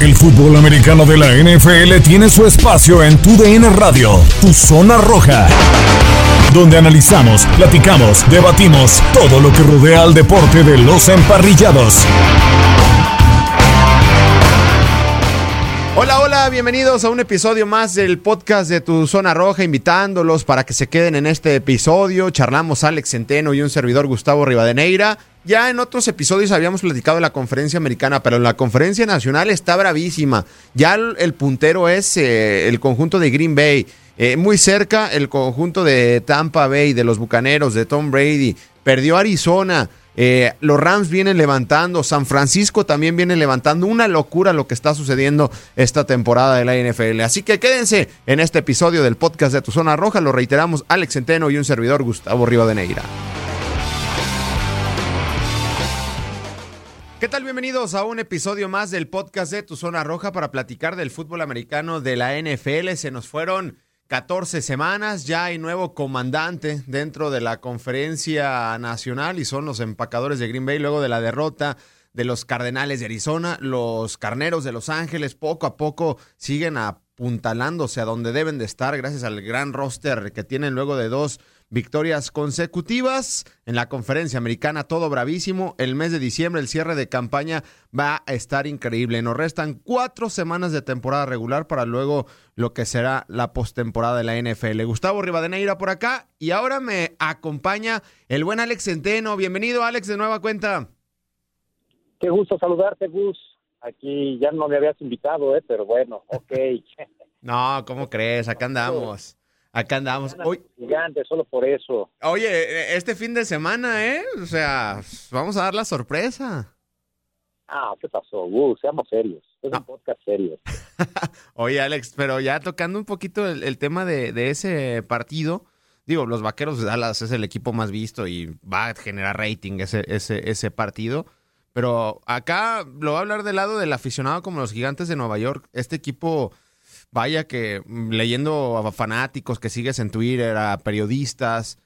El fútbol americano de la NFL tiene su espacio en Tu DN Radio, Tu Zona Roja, donde analizamos, platicamos, debatimos todo lo que rodea al deporte de los emparrillados. Hola, hola, bienvenidos a un episodio más del podcast de Tu Zona Roja, invitándolos para que se queden en este episodio. Charlamos Alex Centeno y un servidor Gustavo Rivadeneira. Ya en otros episodios habíamos platicado de la conferencia americana, pero la conferencia nacional está bravísima. Ya el, puntero es eh, el conjunto de Green Bay. Eh, muy cerca el conjunto de Tampa Bay, de los Bucaneros, de Tom Brady. Perdió Arizona. Eh, los Rams vienen levantando, San Francisco también viene levantando. Una locura lo que está sucediendo esta temporada de la NFL. Así que quédense en este episodio del podcast de Tu Zona Roja. Lo reiteramos, Alex Centeno y un servidor Gustavo Rivadeneira. ¿Qué tal? Bienvenidos a un episodio más del podcast de Tu Zona Roja para platicar del fútbol americano de la NFL. Se nos fueron 14 semanas, ya hay nuevo comandante dentro de la conferencia nacional y son los empacadores de Green Bay luego de la derrota de los Cardenales de Arizona. Los Carneros de Los Ángeles poco a poco siguen apuntalándose a donde deben de estar gracias al gran roster que tienen luego de dos victorias consecutivas. En la conferencia americana, todo bravísimo. El mes de diciembre, el cierre de campaña va a estar increíble. Nos restan cuatro semanas de temporada regular para luego lo que será la postemporada de la NFL. Gustavo Rivadeneira por acá y ahora me acompaña el buen Alex Centeno. Bienvenido, Alex, de nueva cuenta. Qué gusto saludarte, Gus. Aquí ya no me habías invitado, ¿eh? pero bueno, ok. no, ¿cómo crees? Acá andamos. Acá andamos. Hoy... Gigante, solo por eso. Oye, e, este fin de semana, ¿eh? O sea, vamos a dar la sorpresa. Ah, ¿qué pasó? Uh, seamos serios. Es un podcast serio. Oye, Alex, pero ya tocando un poquito el, tema de, ese partido. Digo, los Vaqueros de Dallas es el equipo más visto y va a generar rating ese, ese, ese partido. Pero acá lo voy a hablar del lado del aficionado como los gigantes de Nueva York. Este equipo vaya que mm, leyendo a fanáticos que sigues en Twitter, a periodistas,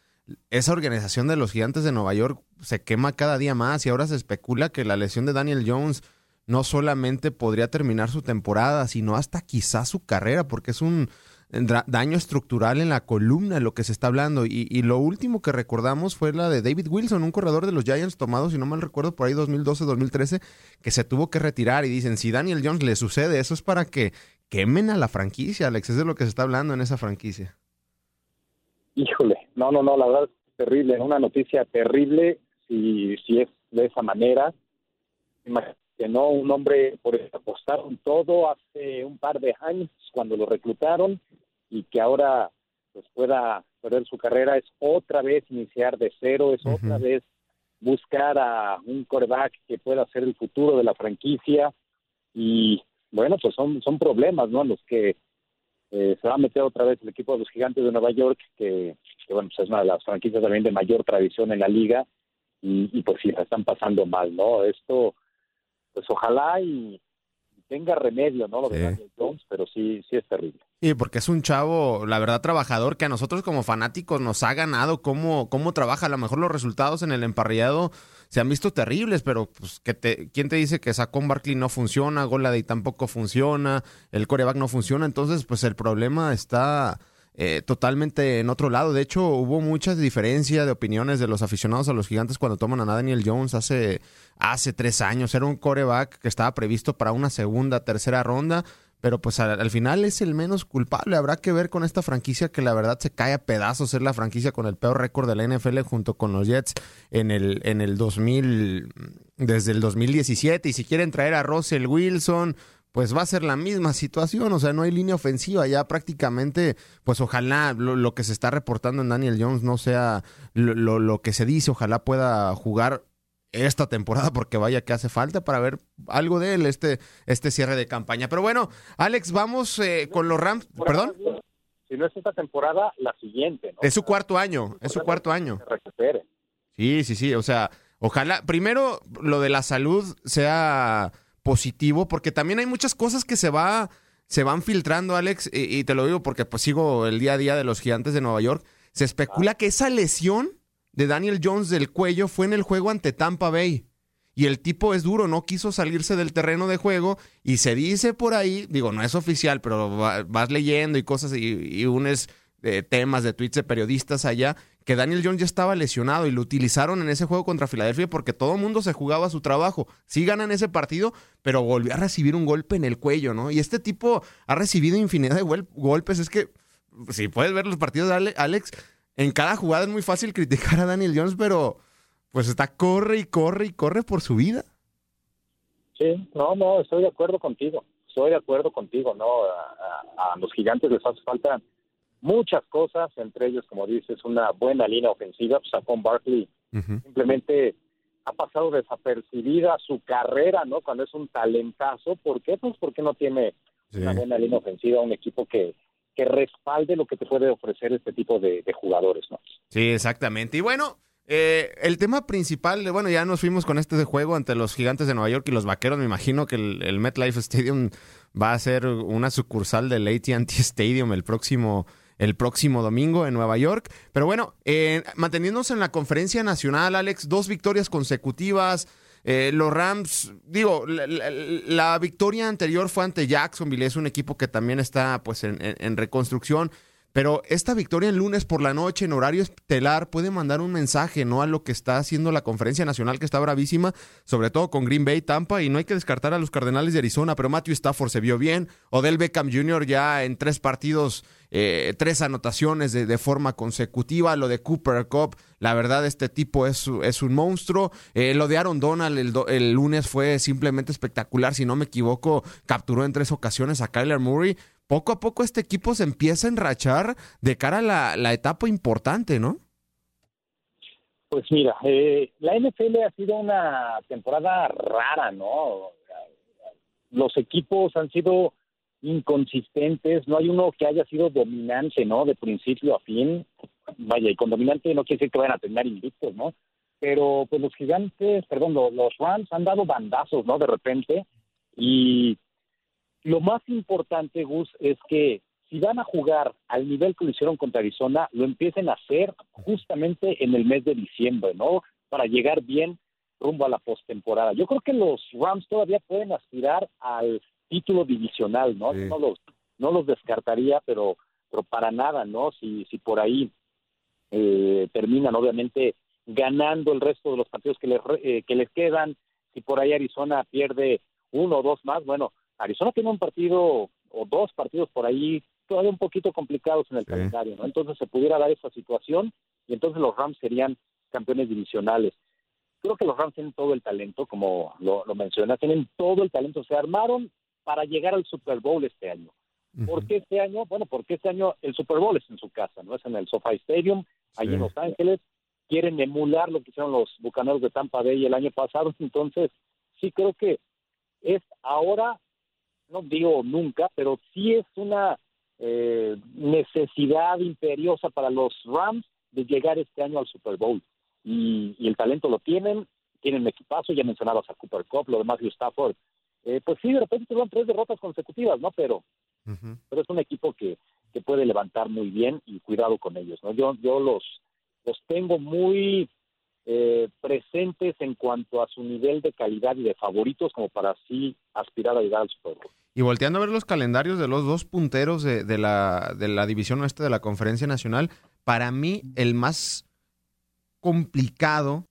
esa organización de los gigantes de Nueva York se quema cada día más y ahora se especula que la lesión de Daniel Jones no solamente podría terminar su temporada, sino hasta quizás su carrera, porque es un daño estructural en la columna lo que se está hablando. Y, y, lo último que recordamos fue la de David Wilson, un corredor de los Giants tomado, si no mal recuerdo, por ahí 2012-2013, que se tuvo que retirar. Y dicen, si Daniel Jones le sucede, eso es para que quemen a la franquicia, Alex. Es de lo que se está hablando en esa franquicia. Híjole, no, no, no, la verdad es terrible. Una noticia terrible si, si es de esa manera. Que no, un hombre por eso apostaron todo hace un par de años cuando lo reclutaron y que ahora pues pueda perder su carrera es otra vez iniciar de cero, es otra vez buscar a un coreback que pueda ser el futuro de la franquicia y bueno, pues son, son problemas, ¿no? Los que eh, se va a meter otra vez el equipo de los gigantes de Nueva York, que, bueno, pues es una de las franquicias también de mayor tradición en la liga, y, pues sí, la están pasando mal, ¿no? Esto, pues ojalá y, tenga remedio, ¿no? Lo de Daniel Jones, pero sí, sí es terrible. Sí, porque es un chavo, la verdad, trabajador, que a nosotros como fanáticos nos ha ganado cómo, cómo trabaja. A lo mejor los resultados en el emparrillado se han visto terribles, pero pues, que te, ¿quién te dice que Sacón Barkley no funciona, Goladay tampoco funciona, el coreback no funciona? Entonces, pues el problema está eh, totalmente en otro lado. De hecho, hubo muchas diferencias de opiniones de los aficionados a los gigantes cuando toman a Daniel Jones hace, hace tres años. Era un coreback que estaba previsto para una segunda, tercera ronda pero pues al, final es el menos culpable. Habrá que ver con esta franquicia que la verdad se cae a pedazos. Es la franquicia con el peor récord de la NFL junto con los Jets en el, en el 2000, desde el 2017. Y si quieren traer a Russell Wilson, pues va a ser la misma situación. O sea, no hay línea ofensiva. Ya prácticamente, pues ojalá lo, que se está reportando en Daniel Jones no sea lo, lo que se dice. Ojalá pueda jugar esta temporada, porque vaya que hace falta para ver algo de él, este, este cierre de campaña. Pero bueno, Alex, vamos eh, con los Rams. ¿Perdón? Si no es esta temporada, la siguiente. ¿no? Es su cuarto año, es su cuarto año. Sí, sí, sí. O sea, ojalá, primero lo de la salud sea positivo, porque también hay muchas cosas que se va, se van filtrando, Alex, y, y te lo digo porque pues sigo el día a día de los gigantes de Nueva York. Se especula que esa lesión de Daniel Jones del cuello fue en el juego ante Tampa Bay. Y el tipo es duro, no quiso salirse del terreno de juego y se dice por ahí, digo, no es oficial, pero va- vas leyendo y cosas y, unes eh, temas de tweets de periodistas allá, que Daniel Jones ya estaba lesionado y lo utilizaron en ese juego contra Filadelfia porque todo el mundo se jugaba su trabajo. Sí ganan ese partido, pero volvió a recibir un golpe en el cuello, ¿no? Y este tipo ha recibido infinidad de gol- golpes. Es que, si puedes ver los partidos de Ale- Alex, en cada jugada es muy fácil criticar a Daniel Jones, pero pues está corre y corre y corre por su vida. Sí, no, no, estoy de acuerdo contigo. Estoy de acuerdo contigo, ¿no? A, a- a los gigantes les hace falta muchas cosas, entre ellos, como dices, una buena línea ofensiva. Pues Saquon Barkley simplemente ha pasado desapercibida su carrera, ¿no? Cuando es un talentazo. ¿Por qué? Pues porque no tiene una buena línea ofensiva, un equipo que, que respalde lo que te puede ofrecer este tipo de, jugadores, ¿no? Sí, exactamente. Y bueno, eh, el tema principal, de- bueno, ya nos fuimos con este de juego ante los gigantes de Nueva York y los vaqueros. Me imagino que el, el MetLife Stadium va a ser una sucursal del ATT Stadium el próximo, el próximo domingo en Nueva York. Pero bueno, eh, manteniéndonos en la conferencia nacional, Alex, dos victorias consecutivas. Eh, los Rams, digo, la, victoria anterior fue ante Jacksonville, es un equipo que también está pues en- en- en reconstrucción. Pero esta victoria el lunes por la noche en horario estelar puede mandar un mensaje, ¿no? A lo que está haciendo la conferencia nacional, que está bravísima, sobre todo con Green Bay, Tampa, y no hay que descartar a los Cardenales de Arizona, pero Matthew Stafford se vio bien. Odell Beckham Jr. ya en tres partidos, eh, tres anotaciones de, de forma consecutiva. Lo de Cooper Cup, la verdad, este tipo es, es un monstruo. Eh, lo de Aaron Donald el, el lunes fue simplemente espectacular. Si no me equivoco, capturó en tres ocasiones a Kyler Murray poco a poco este equipo se empieza a enrachar de cara a la, la etapa importante, ¿no? Pues mira, eh, la NFL ha sido una temporada rara, ¿no? Los equipos han sido inconsistentes, no hay uno que haya sido dominante, ¿no? De principio a fin. Vaya, y con dominante no quiere decir que vayan a terminar invictos, ¿no? Pero pues los gigantes, perdón, lo- los Rams han dado bandazos, ¿no? De repente. Y lo más importante, Gus, es que si van a jugar al nivel que lo hicieron contra Arizona, lo empiecen a hacer justamente en el mes de diciembre, ¿no? Para llegar bien rumbo a la postemporada. Yo creo que los Rams todavía pueden aspirar al título divisional, ¿no? Sí. No los, no los descartaría, pero, pero para nada, ¿no? Si, si por ahí eh, terminan, obviamente, ganando el resto de los partidos que les, eh, que les quedan, si por ahí Arizona pierde uno o dos más, bueno, Arizona tiene un partido o dos partidos por ahí todavía un poquito complicados en el Sí. calendario, ¿no? Entonces se pudiera dar esa situación y entonces los Rams serían campeones divisionales. Creo que los Rams tienen todo el talento, como lo, lo mencionas, tienen todo el talento, se armaron para llegar al Super Bowl este año. ¿Por qué este año? Bueno, porque este año el Super Bowl es en su casa, no es en el SoFi Stadium, allí Sí. en Los Ángeles. Quieren emular lo que hicieron los Bucaneros de Tampa Bay el año pasado, entonces sí creo que es ahora, no digo nunca, pero sí es una eh, necesidad imperiosa para los Rams de llegar este año al Super Bowl. Y, y el talento lo tienen, tienen equipazo, ya mencionabas a Cooper Cup, lo de Matthew Stafford. Eh, pues sí, de repente tuvieron tres derrotas consecutivas, ¿no? Pero pero es un equipo que, que puede levantar muy bien y cuidado con ellos. ¿no? Yo, yo los, los tengo muy eh, presentes en cuanto a su nivel de calidad y de favoritos como para así aspirar a llegar al Super Bowl. Y volteando a ver los calendarios de los dos punteros de, de la, de la división oeste de la Conferencia Nacional, para mí el más complicado.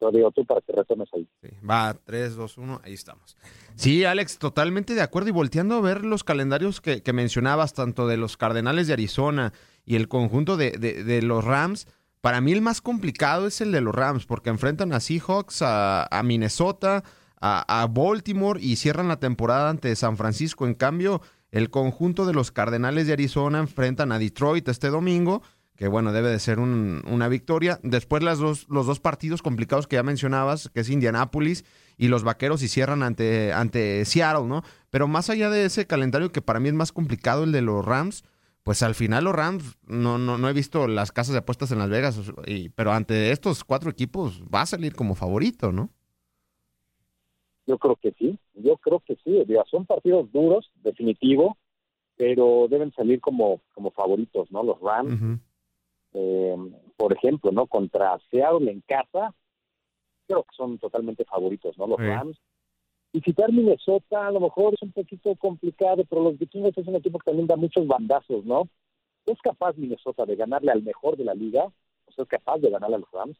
Lo digo para que retomes ahí. Sí, va, 3, 2, 1, ahí estamos. Sí, Alex, totalmente de acuerdo. Y volteando a ver los calendarios que, mencionabas, tanto de los Cardenales de Arizona y el conjunto de, de- los Rams, para mí el más complicado es el de los Rams, porque enfrentan a Seahawks, a, a Minnesota, a, a Baltimore y cierran la temporada ante San Francisco. En cambio, el conjunto de los Cardenales de Arizona enfrentan a Detroit este domingo, que bueno, debe de ser una victoria. Después las dos, los dos partidos complicados que ya mencionabas, que es Indianápolis y los Vaqueros y cierran ante, ante Seattle, ¿no? Pero más allá de ese calendario que para mí es más complicado, el de los Rams, pues al final los Rams, no, no, no he visto las casas de apuestas en Las Vegas, pero ante estos cuatro equipos va a salir como favorito, ¿no? Yo creo que sí, yo creo que sí. Son partidos duros, definitivo, pero deben salir como, como favoritos, ¿no? Los Rams, eh, por ejemplo, ¿no? Contra Seattle en casa, creo que son totalmente favoritos, ¿no? Los Rams. Visitar Minnesota a lo mejor es un poquito complicado, pero los vikingos es un equipo que también da muchos bandazos, ¿no? Es capaz Minnesota de ganarle al mejor de la liga, o sea, es capaz de ganarle a los Rams,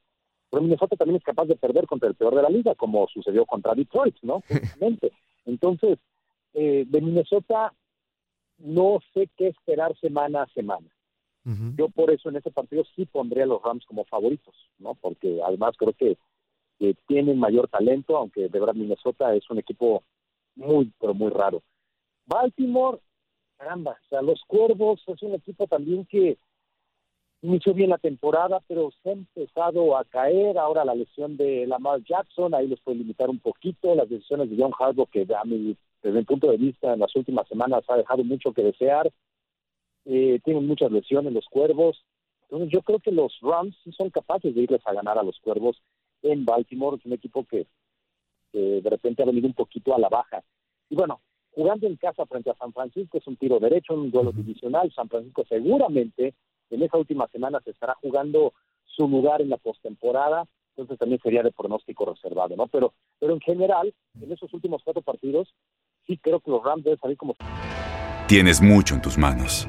pero Minnesota también es capaz de perder contra el peor de la liga, como sucedió contra Detroit, ¿no? Entonces, eh, de Minnesota no sé qué esperar semana a semana. Yo por eso en ese partido sí pondría a los Rams como favoritos, ¿no? Porque además creo que, tienen mayor talento, aunque de verdad Minnesota es un equipo muy, pero muy raro. Baltimore, caramba, o sea, los Cuervos es un equipo también que inició bien la temporada, pero se ha empezado a caer. Ahora la lesión de Lamar Jackson, ahí les puede limitar un poquito. Las decisiones de John Harbaugh, que a mi, desde mi punto de vista en las últimas semanas ha dejado mucho que desear. Eh, tienen muchas lesiones los Cuervos. Entonces yo creo que los Rams sí son capaces de irles a ganar a los Cuervos en Baltimore. Es un equipo que de repente ha venido un poquito a la baja. Y bueno, jugando en casa frente a San Francisco es un tiro derecho, un duelo divisional. San Francisco seguramente en esa última semana se estará jugando su lugar en la postemporada, entonces también sería de pronóstico reservado, ¿no? Pero, pero en general, en esos últimos cuatro partidos, sí creo que los Rams deben salir como... Tienes mucho en tus manos,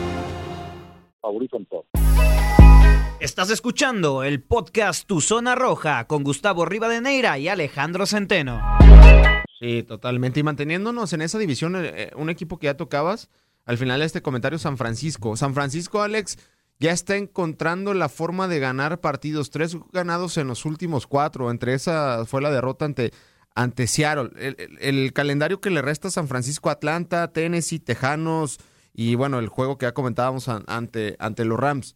Estás escuchando el podcast Tu Zona Roja con Gustavo Rivadeneira y Alejandro Centeno. Sí, totalmente. Y manteniéndonos en esa división, eh, eh, un equipo que ya tocabas, al final de este comentario, San Francisco. San Francisco, Alex, ya está encontrando la forma de ganar partidos. Tres ganados en los últimos cuatro. Entre esa fue la derrota ante, ante Seattle. El, calendario que le resta San Francisco, Atlanta, Tennessee, Tejanos y bueno, el juego que ya comentábamos ante, ante los Rams.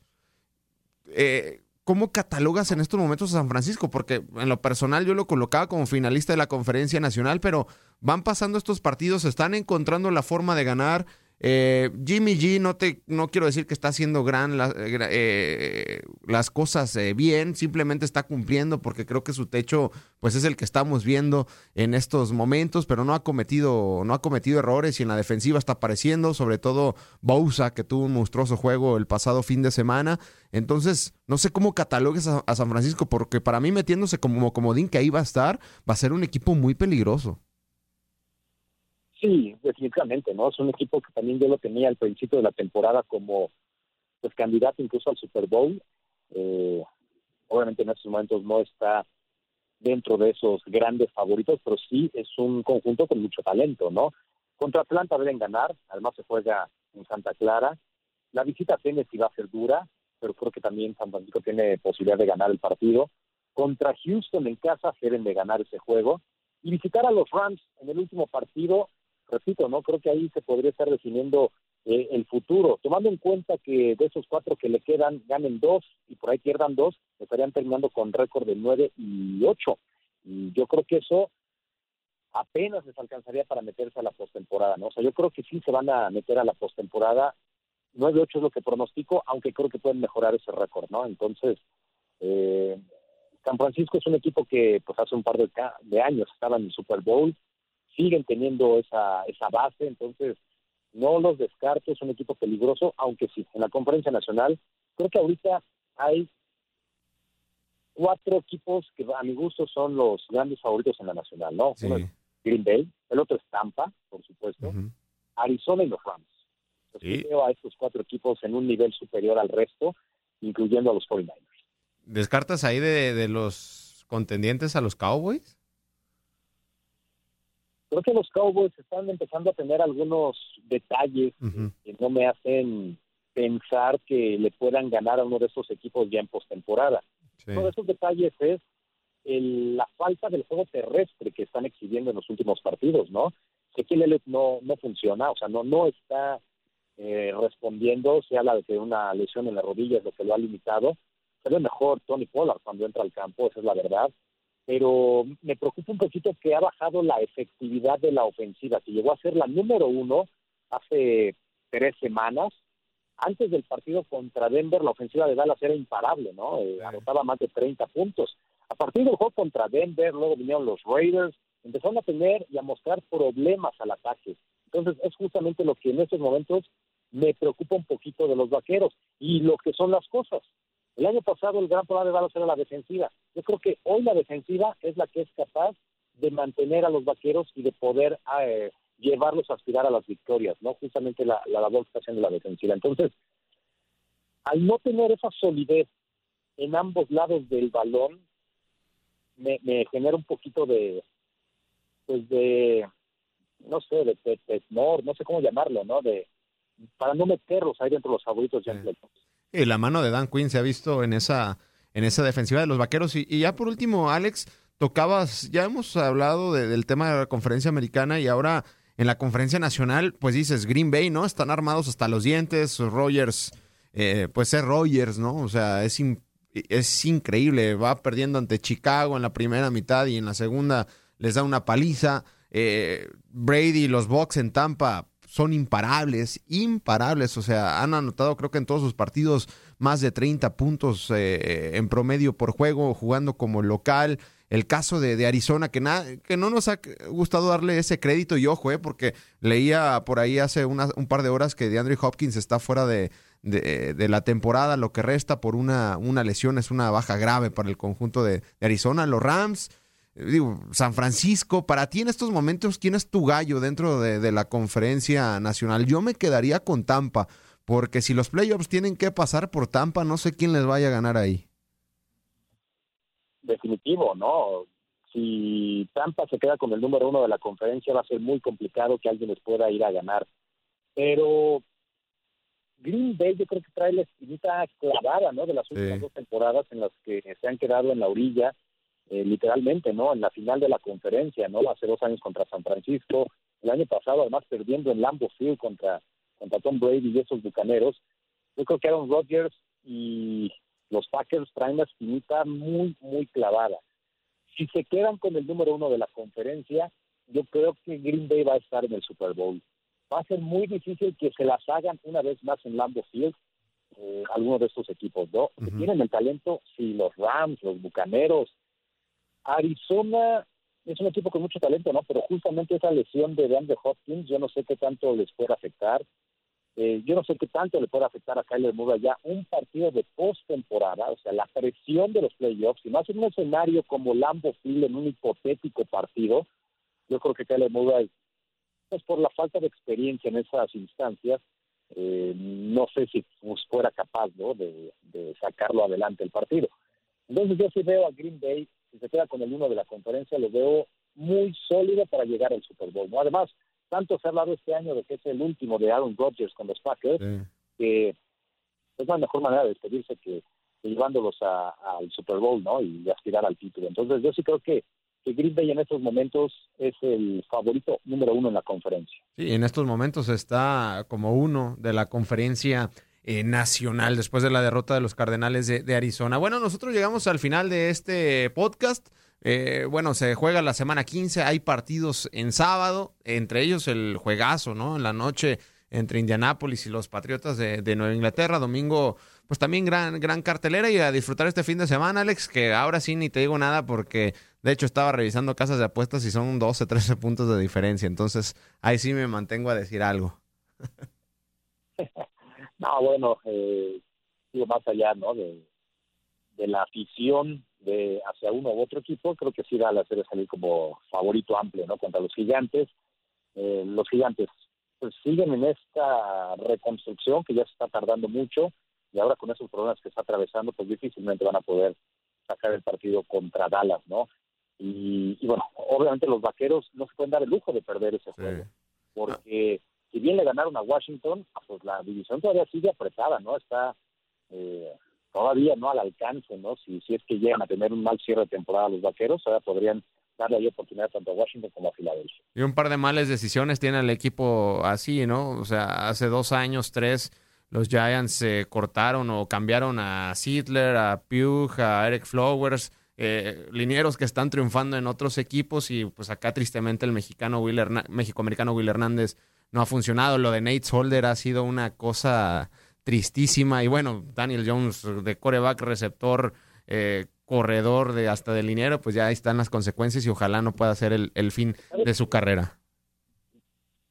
Eh, ¿Cómo catalogas en estos momentos a San Francisco? Porque en lo personal yo lo colocaba como finalista de la conferencia nacional, pero van pasando estos partidos, están encontrando la forma de ganar eh, Jimmy G, no, te, no quiero decir que está haciendo gran eh, las cosas eh, bien, simplemente está cumpliendo porque creo que su techo pues es el que estamos viendo en estos momentos, pero no ha cometido, no ha cometido errores y en la defensiva está apareciendo, sobre todo Bousa que tuvo un monstruoso juego el pasado fin de semana. Entonces, no sé cómo catalogues a, a San Francisco, porque para mí metiéndose como comodín que ahí va a estar, va a ser un equipo muy peligroso. Sí, definitivamente, ¿no? Es un equipo que también yo lo tenía al principio de la temporada como pues candidato incluso al Super Bowl. Eh, obviamente en estos momentos no está dentro de esos grandes favoritos, pero sí es un conjunto con mucho talento, ¿no? Contra Atlanta deben ganar, además se juega en Santa Clara. La visita a Tennessee va a ser dura, pero creo que también San Francisco tiene posibilidad de ganar el partido. Contra Houston en casa deben de ganar ese juego. Y visitar a los Rams en el último partido repito, no creo que ahí se podría estar definiendo eh, el futuro, tomando en cuenta que de esos cuatro que le quedan ganen dos y por ahí pierdan dos, estarían terminando con récord de nueve y ocho. Y yo creo que eso apenas les alcanzaría para meterse a la postemporada, ¿no? O sea, yo creo que sí se van a meter a la postemporada. 9-8 es lo que pronostico, aunque creo que pueden mejorar ese récord, ¿no? Entonces, eh, San Francisco es un equipo que pues hace un par de, de años estaba en el Super Bowl, siguen teniendo esa, esa base, entonces no los descarto, es un equipo peligroso, aunque sí, en la conferencia nacional creo que ahorita hay cuatro equipos que a mi gusto son los grandes favoritos en la nacional, ¿no? Uno es Green Bay, el otro es Tampa, por supuesto, Arizona y los Rams. Entonces, veo a estos cuatro equipos en un nivel superior al resto, incluyendo a los 49ers. ¿Descartas ahí de, de los contendientes a los Cowboys? Creo que los Cowboys están empezando a tener algunos detalles que no me hacen pensar que le puedan ganar a uno de esos equipos ya en postemporada. Uno de esos detalles es la falta del juego terrestre que están exhibiendo en los últimos partidos, ¿no? Que no, no funciona, o sea, no, no está eh, respondiendo, se habla de que una lesión en la rodilla es lo que lo ha limitado. Pero mejor Tony Pollard cuando entra al campo, esa es la verdad. Pero me preocupa un poquito que ha bajado la efectividad de la ofensiva, que llegó a ser la número uno hace tres semanas. Antes del partido contra Denver, la ofensiva de Dallas era imparable, ¿no? Eh, anotaba más de 30 puntos. A partir del juego contra Denver, luego vinieron los Raiders, empezaron a tener y a mostrar problemas al ataque. Entonces, es justamente lo que en estos momentos me preocupa un poquito de los vaqueros y lo que son las cosas. El año pasado el gran problema de Dallas era la defensiva. Yo creo que hoy la defensiva es la que es capaz de mantener a los vaqueros y de poder eh, llevarlos a aspirar a las victorias, ¿no? Justamente la, la labor que está haciendo la defensiva. Entonces, al no tener esa solidez en ambos lados del balón, me, me genera un poquito de, pues de, no sé, de, de, no sé cómo llamarlo, ¿no? De, para no meterlos ahí dentro de los favoritos ya Y la mano de Dan Quinn se ha visto en esa, en esa defensiva de los vaqueros. Y, ya por último, Alex, tocabas, ya hemos hablado del tema de la conferencia americana y ahora en la conferencia nacional, pues dices Green Bay, ¿no? Están armados hasta los dientes, Rogers, eh, pues es Rogers, ¿no? O sea, es, es increíble, va perdiendo ante Chicago en la primera mitad y en la segunda les da una paliza. Eh, Brady y los Bucks en Tampa son imparables, imparables. O sea, han anotado creo que en todos sus partidos más de 30 puntos eh, en promedio por juego, jugando como local. El caso de, Arizona, que, que no nos ha gustado darle ese crédito y ojo, eh, porque leía por ahí hace un par de horas que DeAndre Hopkins está fuera de, de, la temporada, lo que resta por una, una lesión es una baja grave para el conjunto de Arizona. Los Rams digo, San Francisco, para ti en estos momentos, ¿quién es tu gallo dentro de, la conferencia nacional? Yo me quedaría con Tampa, porque si los playoffs tienen que pasar por Tampa, no sé quién les vaya a ganar ahí. Definitivo, ¿no? Si Tampa se queda con el número uno de la conferencia, va a ser muy complicado que alguien les pueda ir a ganar. Pero Green Bay yo creo que trae la espinita clavada, ¿no? De las últimas dos temporadas en las que se han quedado en la orilla eh, literalmente, ¿no? En la final de la conferencia, ¿no? Hace dos años contra San Francisco, el año pasado además perdiendo en Lambeau Field contra, contra Tom Brady y esos bucaneros. Yo creo que Aaron Rodgers y los Packers traen la espinita muy, muy clavada. Si se quedan con el número uno de la conferencia, yo creo que Green Bay va a estar en el Super Bowl. Va a ser muy difícil que se las hagan una vez más en Lambeau Field eh, algunos de estos equipos, ¿no? Tienen el talento, si los Rams, los Bucaneros, Arizona es un equipo con mucho talento, ¿no? Pero justamente esa lesión de DeAndre Hopkins, yo no sé qué tanto les puede afectar. Eh, yo no sé qué tanto le puede afectar a Kyler Murray ya un partido de postemporada, o sea, la presión de los playoffs, y más en un escenario como Lambo Field en un hipotético partido, yo creo que Kyler Murray, pues por la falta de experiencia en esas instancias, eh, no sé si pues, fuera capaz ¿no? de, de sacarlo adelante el partido. Entonces yo sí veo a Green Bay se queda con el uno de la conferencia, lo veo muy sólido para llegar al Super Bowl. Además, tanto se ha hablado este año de que es el último de Aaron Rodgers con los Packers, que es la mejor manera de despedirse que, llevándolos al Super Bowl ¿no? y aspirar al título. Entonces, yo sí creo que, que Green Bay en estos momentos es el favorito número uno en la conferencia. Sí, en estos momentos está como uno de la conferencia eh, nacional después de la derrota de los Cardenales de, Arizona. Bueno, nosotros llegamos al final de este podcast. Eh, bueno, se juega la semana 15, hay partidos en sábado, entre ellos el juegazo, ¿no? En la noche entre Indianápolis y los Patriotas de, Nueva Inglaterra. Domingo, pues también gran, gran cartelera y a disfrutar este fin de semana, Alex, que ahora sí ni te digo nada porque de hecho estaba revisando casas de apuestas y son 12, 13 puntos de diferencia. Entonces ahí sí me mantengo a decir algo. No, bueno, eh, digo, más allá ¿no? de, la afición de hacia uno u otro equipo, creo que sí da la serie salir como favorito amplio ¿no? contra los gigantes. Eh, los gigantes pues siguen en esta reconstrucción que ya se está tardando mucho y ahora con esos problemas que está atravesando, pues difícilmente van a poder sacar el partido contra Dallas, ¿no? Y, bueno, obviamente los vaqueros no se pueden dar el lujo de perder ese juego, porque si bien le ganaron a Washington, pues la división todavía sigue apretada, ¿no? Está eh, todavía no al alcance, ¿no? Si, si es que llegan a tener un mal cierre de temporada los vaqueros, ahora podrían darle ahí oportunidad tanto a Washington como a Filadelfia. Y un par de malas decisiones tiene el equipo así, ¿no? O sea, hace dos años, tres, los Giants se cortaron o cambiaron a Sidler, a Pugh, a Eric Flowers, eh, linieros que están triunfando en otros equipos y pues acá tristemente el mexicano Will México-americano Will Hernández no ha funcionado. Lo de Nate Solder ha sido una cosa tristísima y bueno, Daniel Jones de coreback, receptor, eh, corredor de hasta del liniero, pues ya ahí están las consecuencias y ojalá no pueda ser el, el fin de su carrera.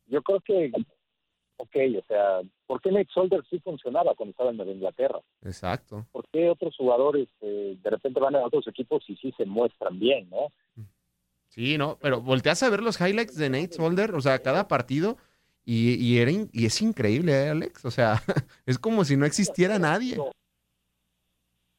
Yo creo que ok, o sea, ¿por qué Nate Solder sí funcionaba cuando estaba en Inglaterra? Exacto. ¿Por qué otros jugadores eh, de repente van a otros equipos y sí se muestran bien, no? Sí, no, pero volteas a ver los highlights de Nate Solder, o sea, cada partido y, y, era y es increíble, ¿eh, Alex? O sea, es como si no existiera nadie.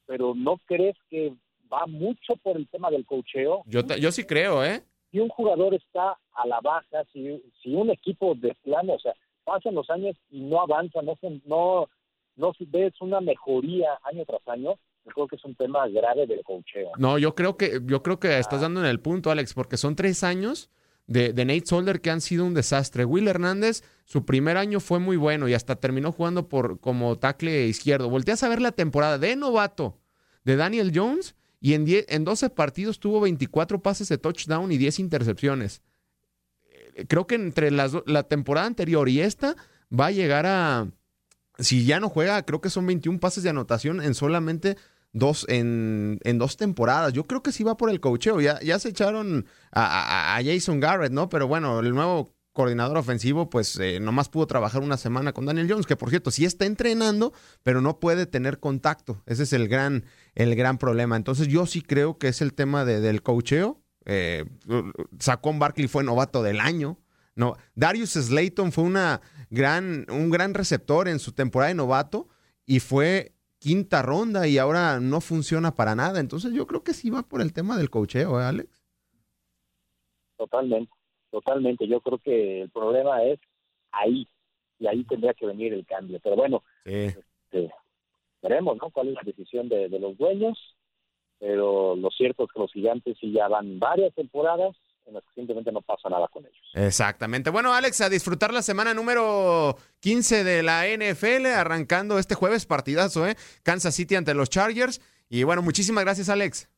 Pero, ¿no crees que va mucho por el tema del cocheo? Yo, yo sí creo, ¿eh? Si un jugador está a la baja, si, si un equipo de plano, o sea, pasan los años y no avanza, no no no ves una mejoría año tras año, yo creo que es un tema grave del cocheo. No, yo creo que yo creo que estás dando en el punto, Alex, porque son tres años de, Nate Solder que han sido un desastre. Will Hernández, su primer año fue muy bueno y hasta terminó jugando por como tackle izquierdo. Volteas a ver la temporada de novato de Daniel Jones y en, en 12 partidos tuvo 24 pases de touchdown y 10 intercepciones creo que entre la temporada anterior y esta va a llegar a, si ya no juega, creo que son 21 pases de anotación en solamente dos, en, en dos temporadas. Yo creo que sí va por el cocheo. Ya, ya se echaron a, Jason Garrett, ¿no? Pero bueno, el nuevo coordinador ofensivo, pues eh, nomás pudo trabajar una semana con Daniel Jones, que por cierto sí está entrenando, pero no puede tener contacto. Ese es el gran, el gran problema. Entonces yo sí creo que es el tema de, del cocheo eh, Barkley fue novato del año. No, Darius Slayton fue una gran, un gran receptor en su temporada de novato y fue quinta ronda y ahora no funciona para nada. Entonces yo creo que sí va por el tema del cocheo, ¿eh, Alex? Totalmente, totalmente. Yo creo que el problema es ahí y ahí tendría que venir el cambio. Pero bueno, este, veremos ¿no? cuál es la decisión de los dueños pero lo cierto es que los gigantes sí ya van varias temporadas en las que simplemente no pasa nada con ellos. Exactamente. Bueno, Alex, a disfrutar la semana número 15 de la NFL, arrancando este jueves partidazo, ¿eh? Kansas City ante los Chargers. Y bueno, muchísimas gracias, Alex.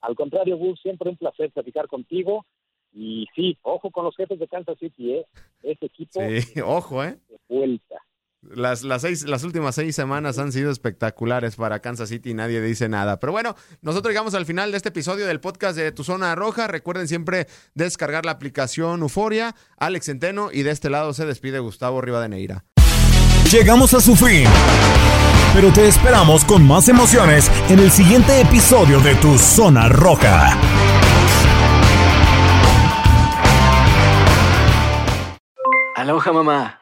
Al contrario, Gus, siempre un placer platicar contigo. Y sí, ojo con los jefes de Kansas City, ¿eh? Ese equipo. Sí, ojo, ¿eh? Vuelta. Las, las, seis, las últimas seis semanas han sido espectaculares para Kansas City y nadie dice nada. Pero bueno, nosotros llegamos al final de este episodio del podcast de Tu Zona Roja. Recuerden siempre descargar la aplicación Euforia, Alex Centeno y de este lado se despide Gustavo Rivadeneira. Llegamos a su fin, pero te esperamos con más emociones en el siguiente episodio de Tu Zona Roja. Aloha mamá.